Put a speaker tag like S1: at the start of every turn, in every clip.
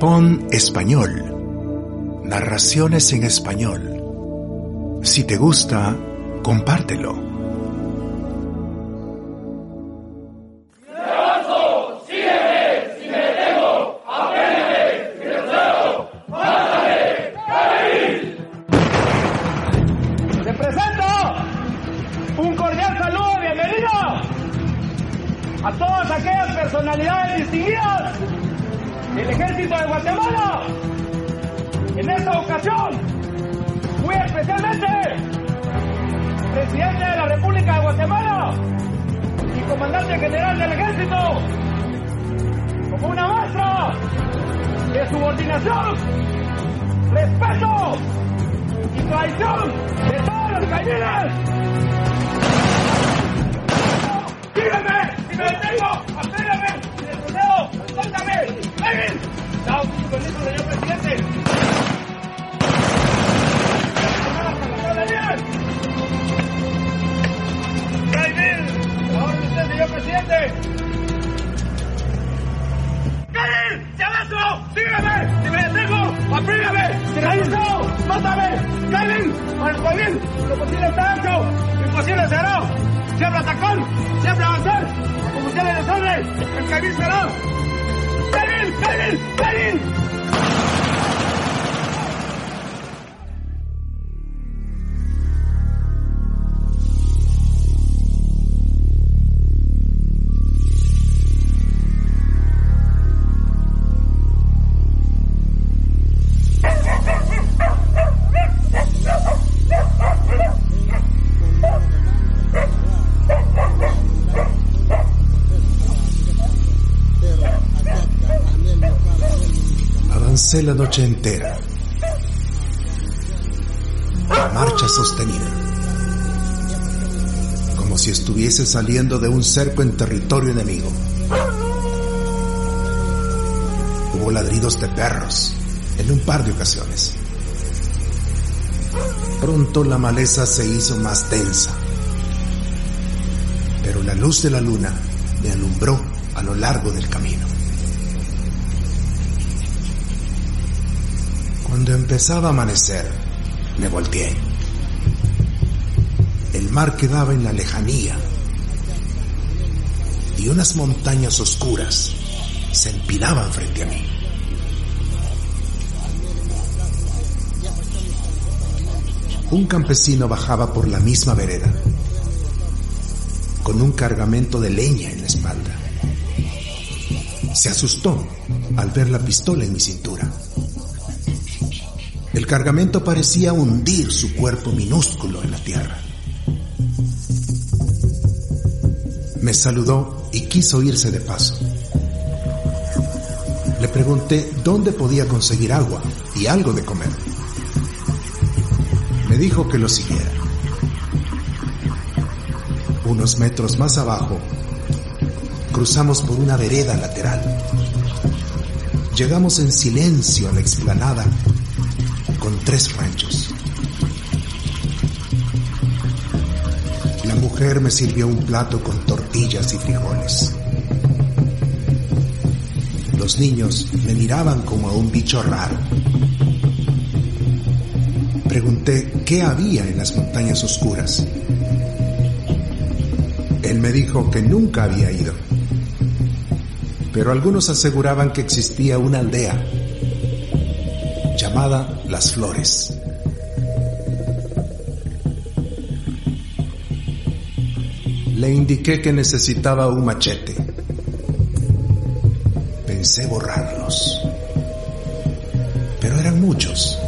S1: Pon español. Narraciones en español. Si te gusta, compártelo.
S2: A todas aquellas personalidades distinguidas del Ejército de Guatemala. En esta ocasión, muy especialmente, presidente de la República de Guatemala y comandante general del Ejército, como una muestra de subordinación, respeto y traición de todos los cañones. ¡Sígueme! ¡Si me detengo! ¡Apégame! ¡Si me! ¡Suéltame! ¡Chao, con permiso, señor presidente! ¡La de está hecho! ¡Imposible será! ¡Siempre atacón! ¡Siempre avanzar! ¡Como usted le desordre! ¡El Kevin será! 来人来
S1: 人 La noche entera. La marcha sostenida. Como si estuviese saliendo de un cerco en territorio enemigo. Hubo ladridos de perros en un par de ocasiones. Pronto la maleza se hizo más densa. Pero la luz de la luna me alumbró a lo largo del camino. Cuando empezaba a amanecer, me volteé. El mar quedaba en la lejanía y unas montañas oscuras se empinaban frente a mí. Un campesino bajaba por la misma vereda, con un cargamento de leña en la espalda. Se asustó al ver la pistola en mi cintura. El cargamento parecía hundir su cuerpo minúsculo en la tierra. Me saludó y quiso irse de paso. Le pregunté dónde podía conseguir agua y algo de comer. Me dijo que lo siguiera. Unos metros más abajo, cruzamos por una vereda lateral. Llegamos en silencio a la explanada con tres ranchos. La mujer me sirvió un plato con tortillas y frijoles. Los niños me miraban como a un bicho raro. Pregunté qué había en las montañas oscuras. Él me dijo que nunca había ido, pero algunos aseguraban que existía una aldea llamada Las Flores. Le indiqué que necesitaba un machete. Pensé borrarlos, pero eran muchos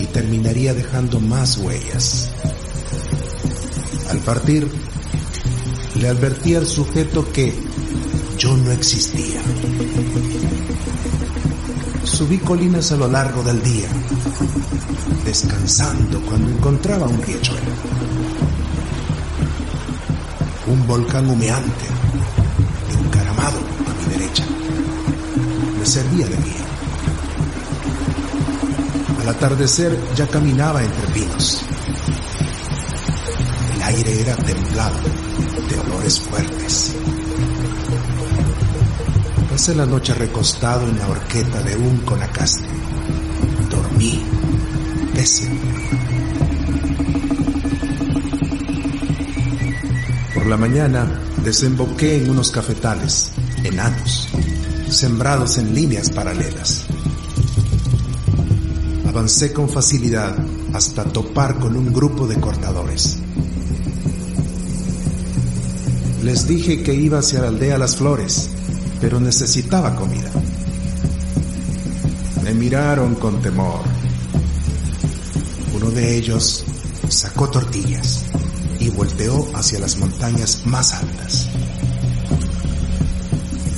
S1: y terminaría dejando más huellas. Al partir, le advertí al sujeto que yo no existía. Subí colinas a lo largo del día, descansando cuando encontraba un riachuelo. Un volcán humeante, encaramado a mi derecha, me servía de guía. Al atardecer ya caminaba entre pinos. El aire era templado, de olores fuertes. La noche recostado en la horqueta de un conacaste. Dormí, pésimo. Por la mañana desemboqué en unos cafetales, enanos, sembrados en líneas paralelas. Avancé con facilidad hasta topar con un grupo de cortadores. Les dije que iba hacia la aldea Las Flores, pero necesitaba comida. Me miraron con temor. Uno de ellos sacó tortillas y volteó hacia las montañas más altas.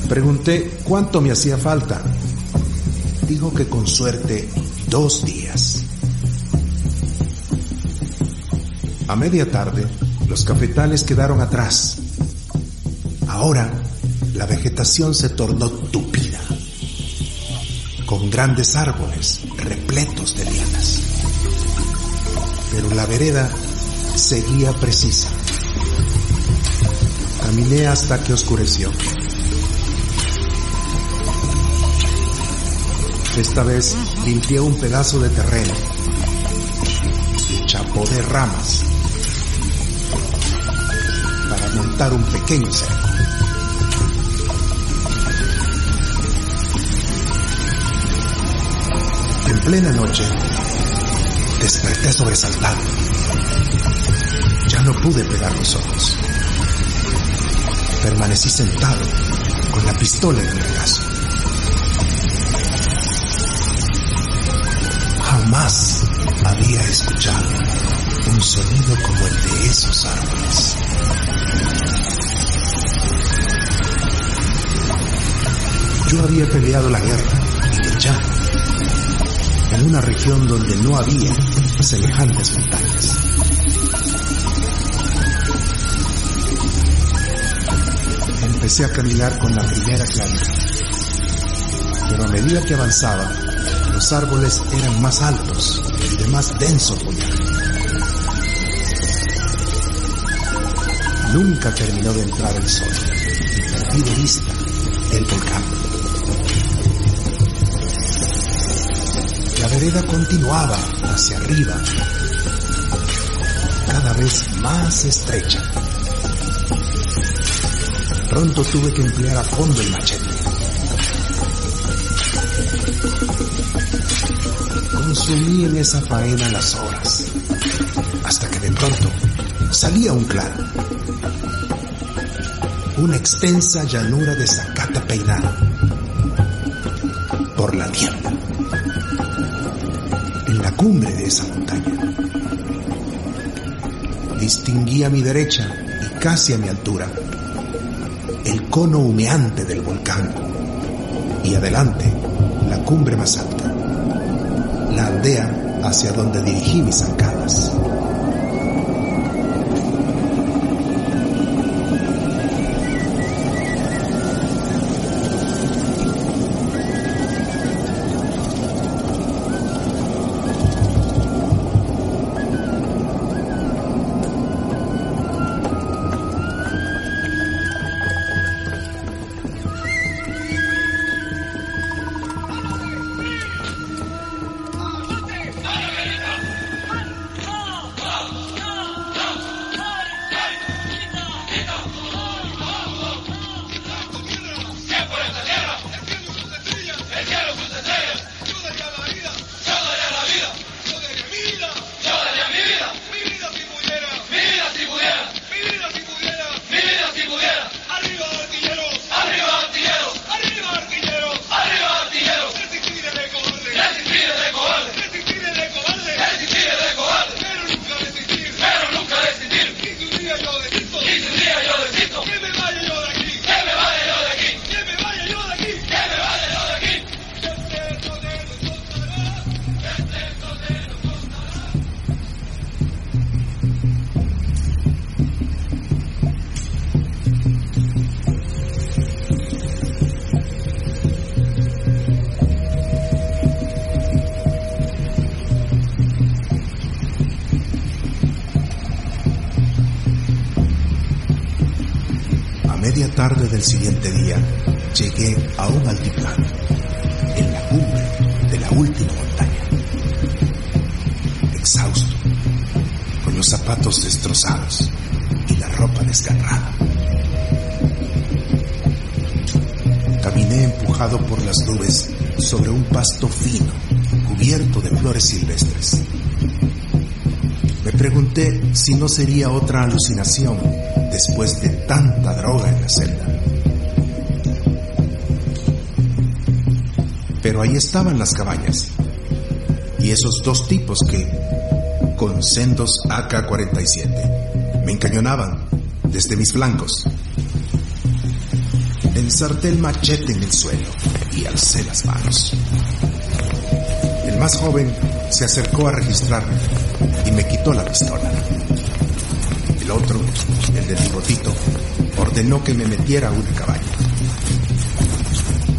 S1: Pregunté cuánto me hacía falta. Dijo que con suerte dos días. A media tarde, los cafetales quedaron atrás. Ahora, la vegetación se tornó tupida, con grandes árboles repletos de lianas. Pero la vereda seguía precisa. Caminé hasta que oscureció. Esta vez limpié un pedazo de terreno y chapó de ramas para montar un pequeño cerco. Plena noche desperté sobresaltado. Ya no pude pegar los ojos. Permanecí sentado con la pistola en el regazo. Jamás había escuchado un sonido como el de esos árboles. Yo había peleado la guerra y luchado en una región donde no había semejantes montañas. Empecé a caminar con la primera claridad, pero a medida que avanzaba, los árboles eran más altos y de más denso follaje. Nunca terminó de entrar el sol y perdí de vista el volcán. Vereda continuaba hacia arriba, cada vez más estrecha. Pronto tuve que emplear a fondo el machete. Consumí en esa faena las horas, hasta que de pronto salía un claro. Una extensa llanura de zacata peinada por la la cumbre de esa montaña. Distinguí a mi derecha y casi a mi altura el cono humeante del volcán y adelante la cumbre más alta, la aldea hacia donde dirigí mis zancadas. Media tarde del siguiente día llegué a un altiplano, en la cumbre de la última montaña. Exhausto, con los zapatos destrozados y la ropa desgarrada. Caminé empujado por las nubes sobre un pasto fino, cubierto de flores silvestres. Me pregunté si no sería otra alucinación después de tanta droga en la celda. Pero ahí estaban las cabañas y esos dos tipos que, con sendos AK-47, me encañonaban desde mis flancos. Ensarté el machete en el suelo y alcé las manos. El más joven se acercó a registrarme y me quitó la pistola. El otro, el del bigotito, ordenó que me metiera una cabaña.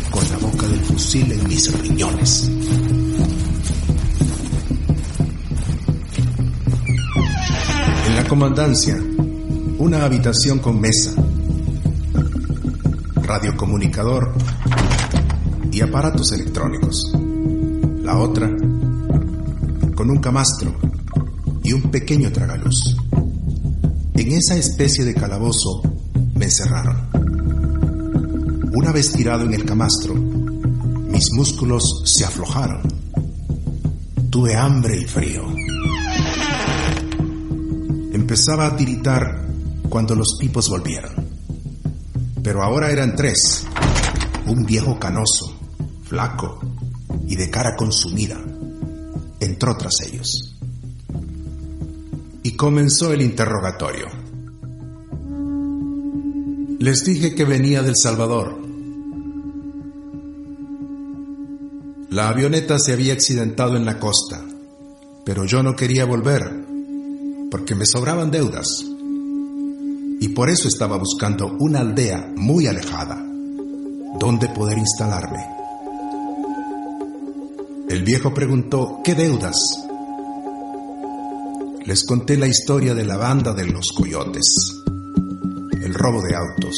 S1: Con la boca del fusil en mis riñones. En la comandancia, una habitación con mesa, radiocomunicador y aparatos electrónicos. La otra, con un camastro y un pequeño tragaluz. En esa especie de calabozo me encerraron. Una vez tirado en el camastro, mis músculos se aflojaron. Tuve hambre y frío. Empezaba a tiritar cuando los tipos volvieron. Pero ahora eran tres. Un viejo canoso, flaco y de cara consumida, entró tras ellos. Comenzó el interrogatorio. Les dije que venía del Salvador. La avioneta se había accidentado en la costa, pero yo no quería volver porque me sobraban deudas. Y por eso estaba buscando una aldea muy alejada donde poder instalarme. El viejo preguntó, ¿qué deudas? Les conté la historia de la banda de los coyotes, el robo de autos,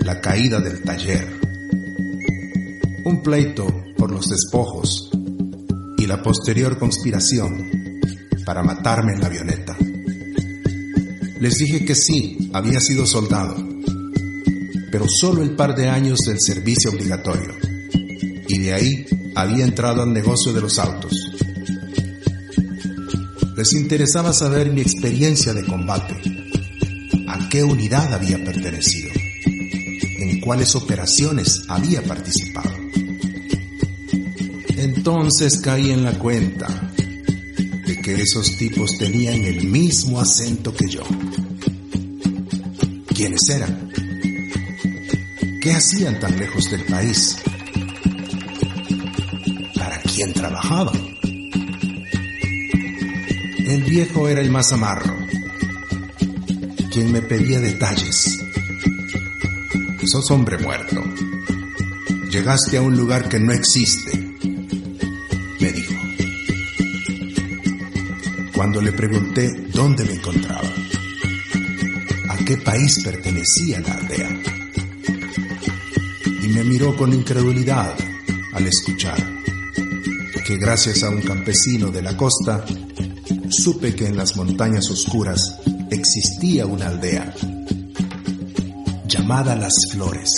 S1: la caída del taller, un pleito por los despojos y la posterior conspiración para matarme en la avioneta. Les dije que sí, había sido soldado, pero solo el par de años del servicio obligatorio, y de ahí había entrado al negocio de los autos. Les interesaba saber mi experiencia de combate, a qué unidad había pertenecido, en cuáles operaciones había participado. Entonces caí en la cuenta de que esos tipos tenían el mismo acento que yo. ¿Quiénes eran? ¿Qué hacían tan lejos del país? ¿Para quién trabajaban? Viejo era el más amarro, quien me pedía detalles. Sos hombre muerto. Llegaste a un lugar que no existe, me dijo. Cuando le pregunté dónde me encontraba, a qué país pertenecía la aldea, y me miró con incredulidad al escuchar que gracias a un campesino de la costa supe que en las montañas oscuras existía una aldea llamada Las Flores.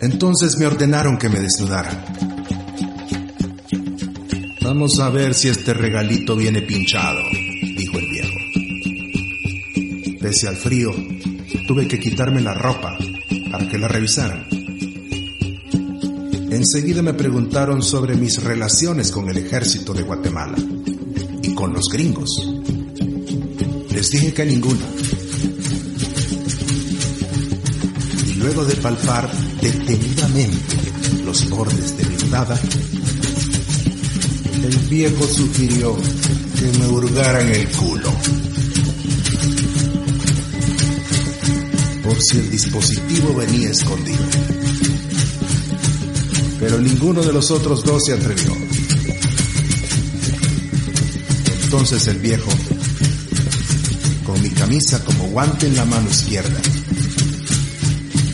S1: Entonces me ordenaron que me desnudara. Vamos a ver si este regalito viene pinchado, dijo el viejo. Pese al frío, tuve que quitarme la ropa para que la revisaran. Enseguida me preguntaron sobre mis relaciones con el ejército de Guatemala y con los gringos. Les dije que ninguna. Y luego de palpar detenidamente los bordes de mi mirada, el viejo sugirió que me hurgaran el culo. Por si el dispositivo venía escondido pero ninguno de los otros dos se atrevió. Entonces el viejo con mi camisa como guante en la mano izquierda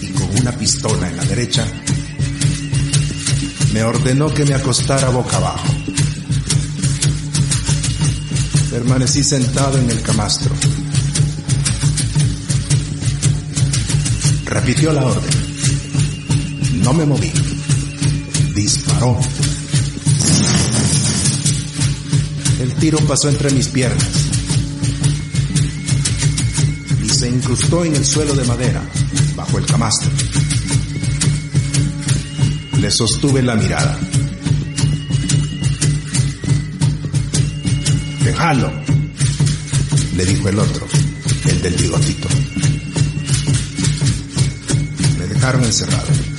S1: y con una pistola en la derecha, me ordenó que me acostara boca abajo. Permanecí sentado en el camastro. Repitió la orden. No me moví. Disparó. El tiro pasó entre mis piernas y se incrustó en el suelo de madera, bajo el camastro. Le sostuve la mirada. Déjalo, le dijo el otro, el del bigotito. Me dejaron encerrado.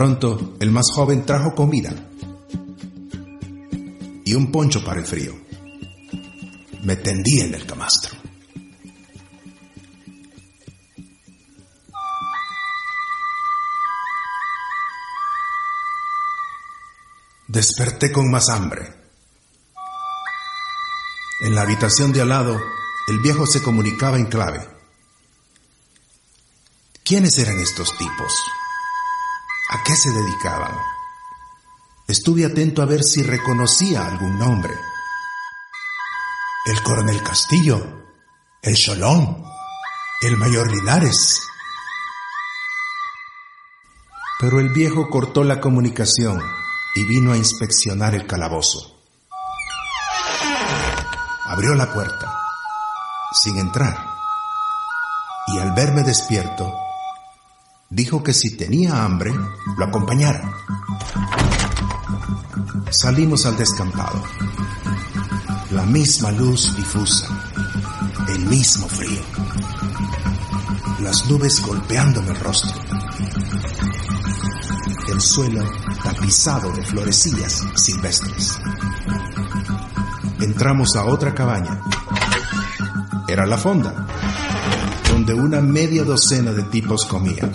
S1: Pronto, el más joven trajo comida y un poncho para el frío. Me tendí en el camastro. Desperté con más hambre. En la habitación de al lado, el viejo se comunicaba en clave. ¿Quiénes eran estos tipos? ¿A qué se dedicaban? Estuve atento a ver si reconocía algún nombre. El coronel Castillo, el Cholón, el mayor Linares. Pero el viejo cortó la comunicación y vino a inspeccionar el calabozo. Abrió la puerta, sin entrar, y al verme despierto, dijo que si tenía hambre, lo acompañara. Salimos al descampado. La misma luz difusa, el mismo frío, las nubes golpeándome el rostro, el suelo tapizado de florecillas silvestres. Entramos a otra cabaña. Era la fonda, donde una media docena de tipos comían,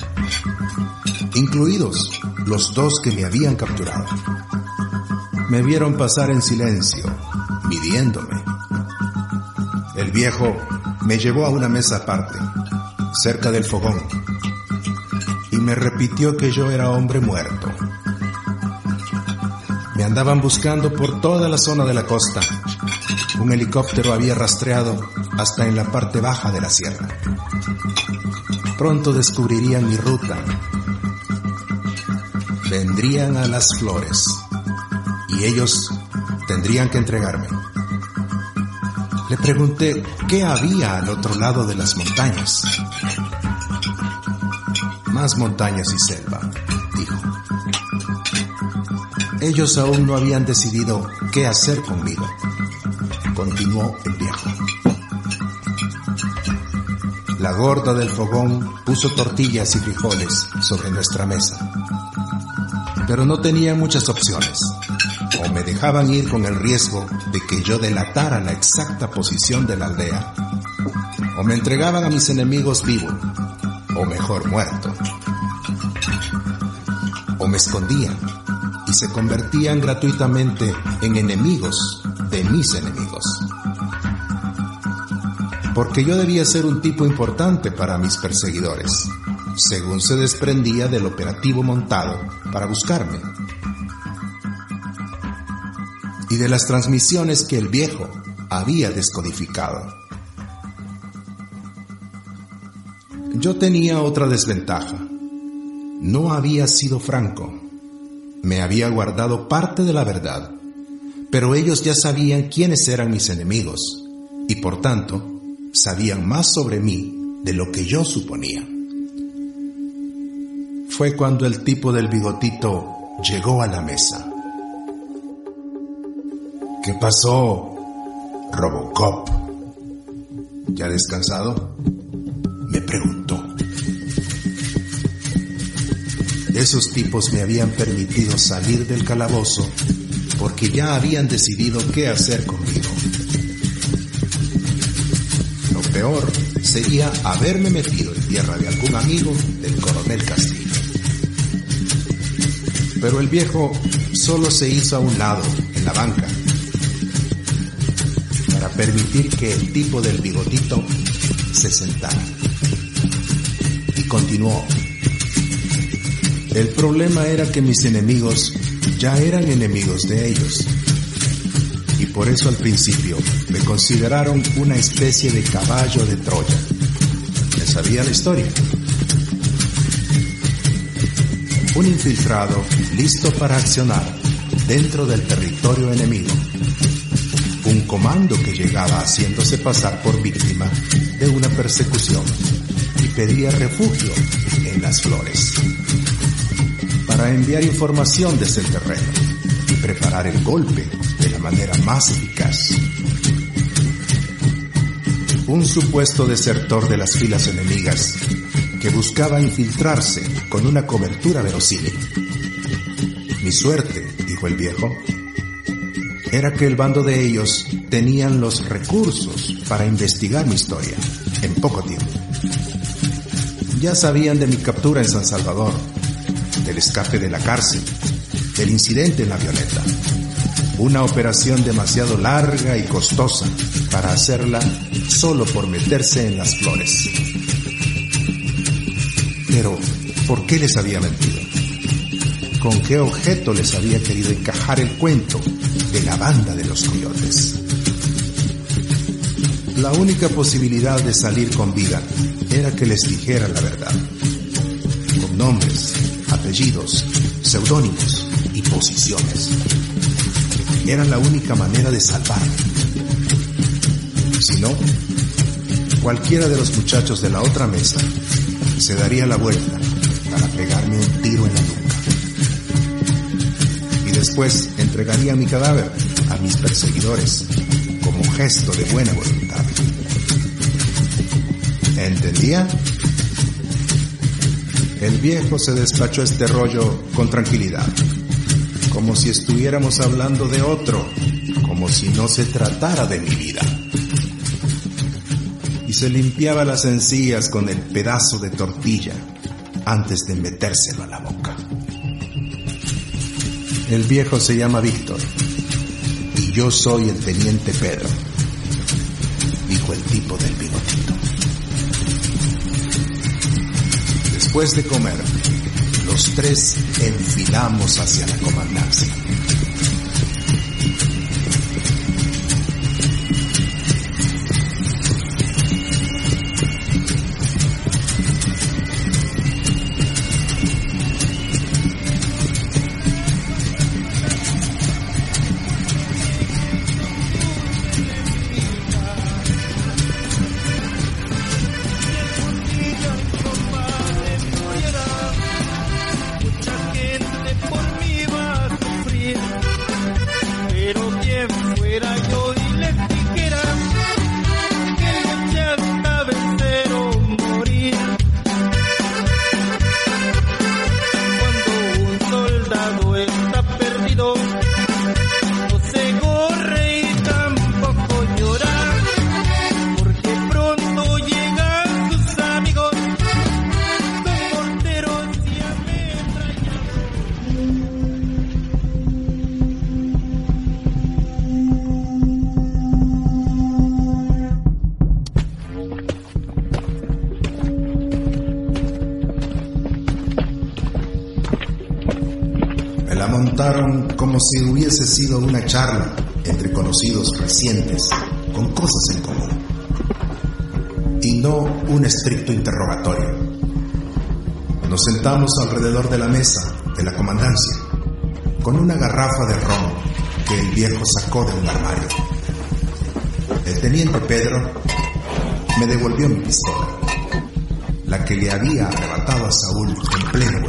S1: incluidos los dos que me habían capturado. Me vieron pasar en silencio, midiéndome. El viejo me llevó a una mesa aparte, cerca del fogón, y me repitió que yo era hombre muerto. Me andaban buscando por toda la zona de la costa. Un helicóptero había rastreado hasta en la parte baja de la sierra. Pronto descubrirían mi ruta. Vendrían a las flores y ellos tendrían que entregarme. Le pregunté qué había al otro lado de las montañas. Más montañas y selva, dijo. Ellos aún no habían decidido qué hacer conmigo, continuó el viejo. La gorda del fogón puso tortillas y frijoles sobre nuestra mesa. Pero no tenía muchas opciones. O me dejaban ir con el riesgo de que yo delatara la exacta posición de la aldea, o me entregaban a mis enemigos vivo, o mejor muerto. O me escondían y se convertían gratuitamente en enemigos de mis enemigos porque yo debía ser un tipo importante para mis perseguidores, según se desprendía del operativo montado para buscarme, y de las transmisiones que el viejo había descodificado. Yo tenía otra desventaja. No había sido franco. Me había guardado parte de la verdad, pero ellos ya sabían quiénes eran mis enemigos, y por tanto, sabían más sobre mí de lo que yo suponía. Fue cuando el tipo del bigotito llegó a la mesa. ¿Qué pasó, Robocop? ¿Ya descansado? Me preguntó. Esos tipos me habían permitido salir del calabozo porque ya habían decidido qué hacer conmigo peor sería haberme metido en tierra de algún amigo del coronel Castillo. Pero el viejo solo se hizo a un lado, en la banca, permitir que el tipo del bigotito se sentara. Y continuó. El problema era que mis enemigos ya eran enemigos de ellos. Y por eso al principio me consideraron una especie de caballo de Troya. ¿Me sabía la historia? Un infiltrado listo para accionar dentro del territorio enemigo. Un comando que llegaba haciéndose pasar por víctima de una persecución y pedía refugio en las flores para enviar información desde el terreno y preparar el golpe de la manera más eficaz. Un supuesto desertor de las filas enemigas que buscaba infiltrarse con una cobertura verosímil. Mi suerte, dijo el viejo, era que el bando de ellos tenían los recursos para investigar mi historia en poco tiempo. Ya sabían de mi captura en San Salvador del escape de la cárcel, del incidente en la avioneta. Una operación demasiado larga y costosa para hacerla solo por meterse en las flores. Pero, ¿por qué les había mentido? ¿Con qué objeto les había querido encajar el cuento de la banda de los coyotes? La única posibilidad de salir con vida era que les dijera la verdad, con nombres, apellidos, seudónimos y posiciones. Era la única manera de salvar. Si no, cualquiera de los muchachos de la otra mesa se daría la vuelta para pegarme un tiro en la nuca. Y después entregaría mi cadáver a mis perseguidores como gesto de buena voluntad. ¿Entendía? El viejo se despachó este rollo con tranquilidad, como si estuviéramos hablando de otro, como si no se tratara de mi vida. Y se limpiaba las encías con el pedazo de tortilla antes de metérselo a la boca. El viejo se llama Víctor y yo soy el teniente Pedro, dijo el tipo del bigotito. Después de comer, los tres enfilamos hacia la comandancia. Como si hubiese sido una charla entre conocidos recientes con cosas en común y no un estricto interrogatorio. Nos sentamos alrededor de la mesa de la comandancia con una garrafa de ron que el viejo sacó de un armario. El teniente Pedro me devolvió mi pistola, la que le había arrebatado a Saúl en pleno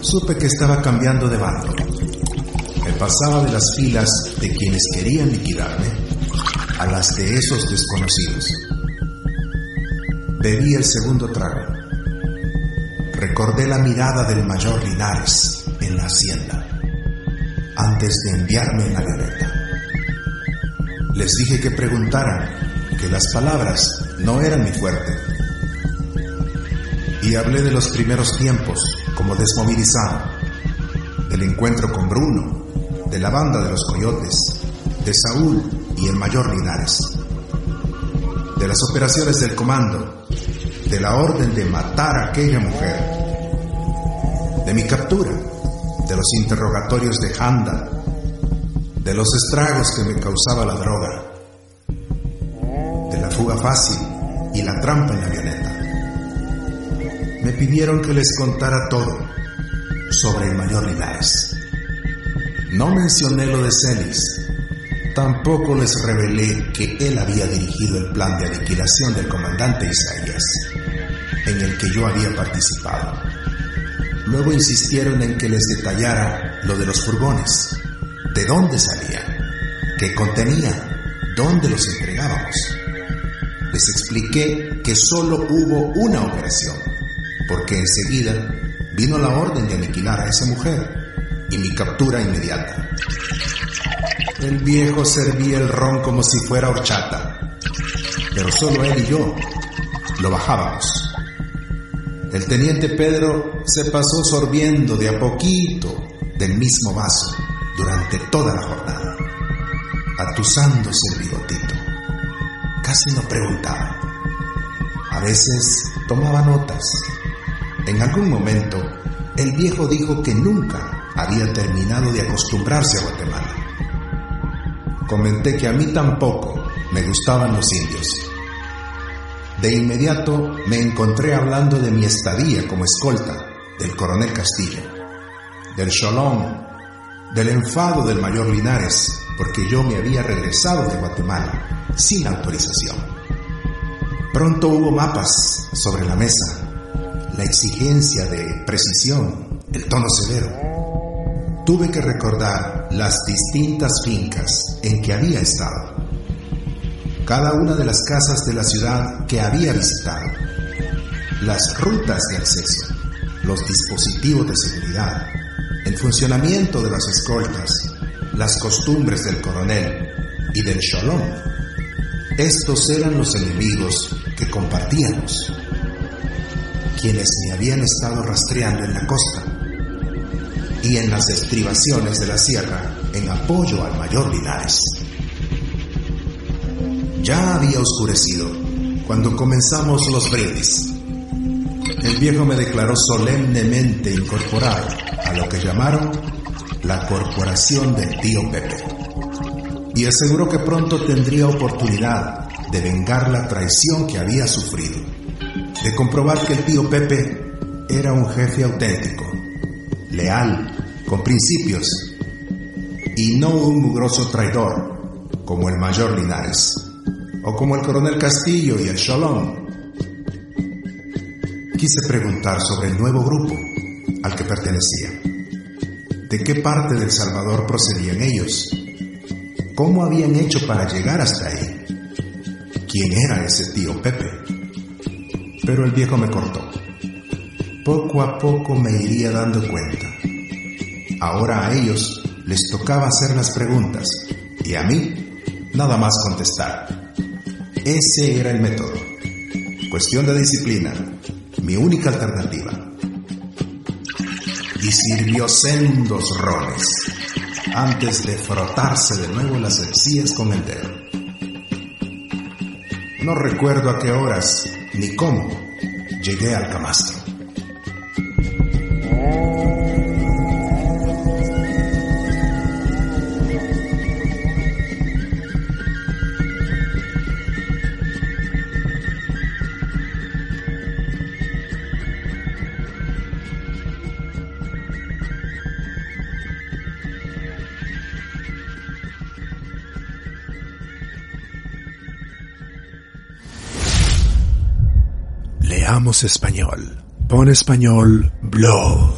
S1: supe que estaba cambiando de bando. Me pasaba de las filas de quienes querían liquidarme a las de esos desconocidos. Bebí el segundo trago. Recordé la mirada del mayor Linares en la hacienda antes de enviarme en la avioneta. Les dije que preguntaran, que las palabras no eran mi fuerte. Y hablé de los primeros tiempos como desmovilizado, del encuentro con Bruno, de la banda de los coyotes de Saúl y el mayor Linares, de las operaciones del comando, de la orden de matar a aquella mujer, de mi captura, de los interrogatorios de Handa, de los estragos que me causaba la droga, de la fuga fácil y la trampa en la avioneta. Pidieron que les contara todo sobre el mayor Linares. No mencioné lo de Celis, tampoco les revelé que él había dirigido el plan de aniquilación del comandante Isaías, en el que yo había participado. Luego insistieron en que les detallara lo de los furgones, de dónde salían, qué contenían, dónde los entregábamos. Les expliqué que solo hubo una operación, porque enseguida vino la orden de aniquilar a esa mujer y mi captura inmediata. El viejo servía el ron como si fuera horchata, pero solo él y yo lo bajábamos. El teniente Pedro se pasó sorbiendo de a poquito del mismo vaso durante toda la jornada, atusándose el bigotito. Casi no preguntaba. A veces tomaba notas. En algún momento, el viejo dijo que nunca había terminado de acostumbrarse a Guatemala. Comenté que a mí tampoco me gustaban los indios de inmediato me encontré hablando de mi estadía como escolta del coronel Castillo, del cholón, del enfado del mayor Linares, porque yo me había regresado de Guatemala sin autorización. Pronto hubo mapas sobre la mesa, la exigencia de precisión, el tono severo. Tuve que recordar las distintas fincas en que había estado cada una de las casas de la ciudad que había visitado, las rutas de acceso, los dispositivos de seguridad, el funcionamiento de las escoltas, las costumbres del coronel y del shalom. Estos eran los enemigos que compartíamos, quienes me habían estado rastreando en la costa y en las estribaciones de la sierra en apoyo al mayor Linares. Ya había oscurecido cuando comenzamos los brindis. El viejo me declaró solemnemente incorporado a lo que llamaron la corporación del tío Pepe y aseguró que pronto tendría oportunidad de vengar la traición que había sufrido, de comprobar que el tío Pepe era un jefe auténtico, leal, con principios y no un mugroso traidor como el mayor Linares o como el coronel Castillo y el Shalom. Quise preguntar sobre el nuevo grupo al que pertenecía. ¿De qué parte del Salvador procedían ellos? ¿Cómo habían hecho para llegar hasta ahí? ¿Quién era ese tío Pepe? Pero el viejo me cortó. Poco a poco me iría dando cuenta. Ahora a ellos les tocaba hacer las preguntas y a mí nada más contestar. Ese era el método. Cuestión de disciplina, mi única alternativa. Y sirvió sendos roles antes de frotarse de nuevo las encías con el dedo. No recuerdo a qué horas ni cómo llegué al camastro. Leamos español. Pon español blog.